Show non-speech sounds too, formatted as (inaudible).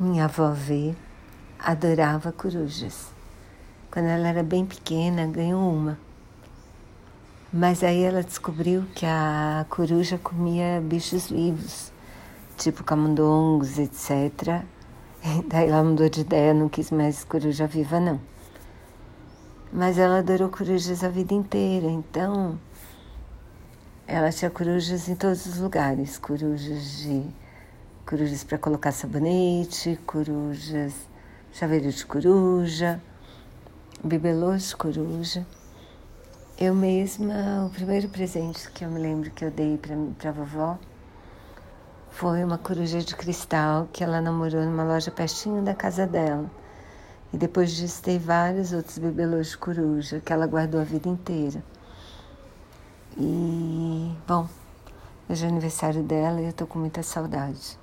Minha avó V adorava corujas. Quando ela era bem pequena, ganhou uma. Mas aí ela descobriu que a coruja comia bichos vivos, tipo camundongos, etc. E (laughs) daí ela mudou de ideia, não quis mais coruja viva, não. Mas ela adorou corujas a vida inteira, então ela tinha corujas em todos os lugares, corujas de corujas para colocar sabonete, corujas, chaveiro de coruja, bibelôs de coruja. Eu mesma, o primeiro presente que eu me lembro que eu dei para a vovó foi uma coruja de cristal que ela namorou numa loja pertinho da casa dela. E depois disso tem vários outros bibelôs de coruja que ela guardou a vida inteira. E, bom, hoje é aniversário dela e eu tô com muita saudade.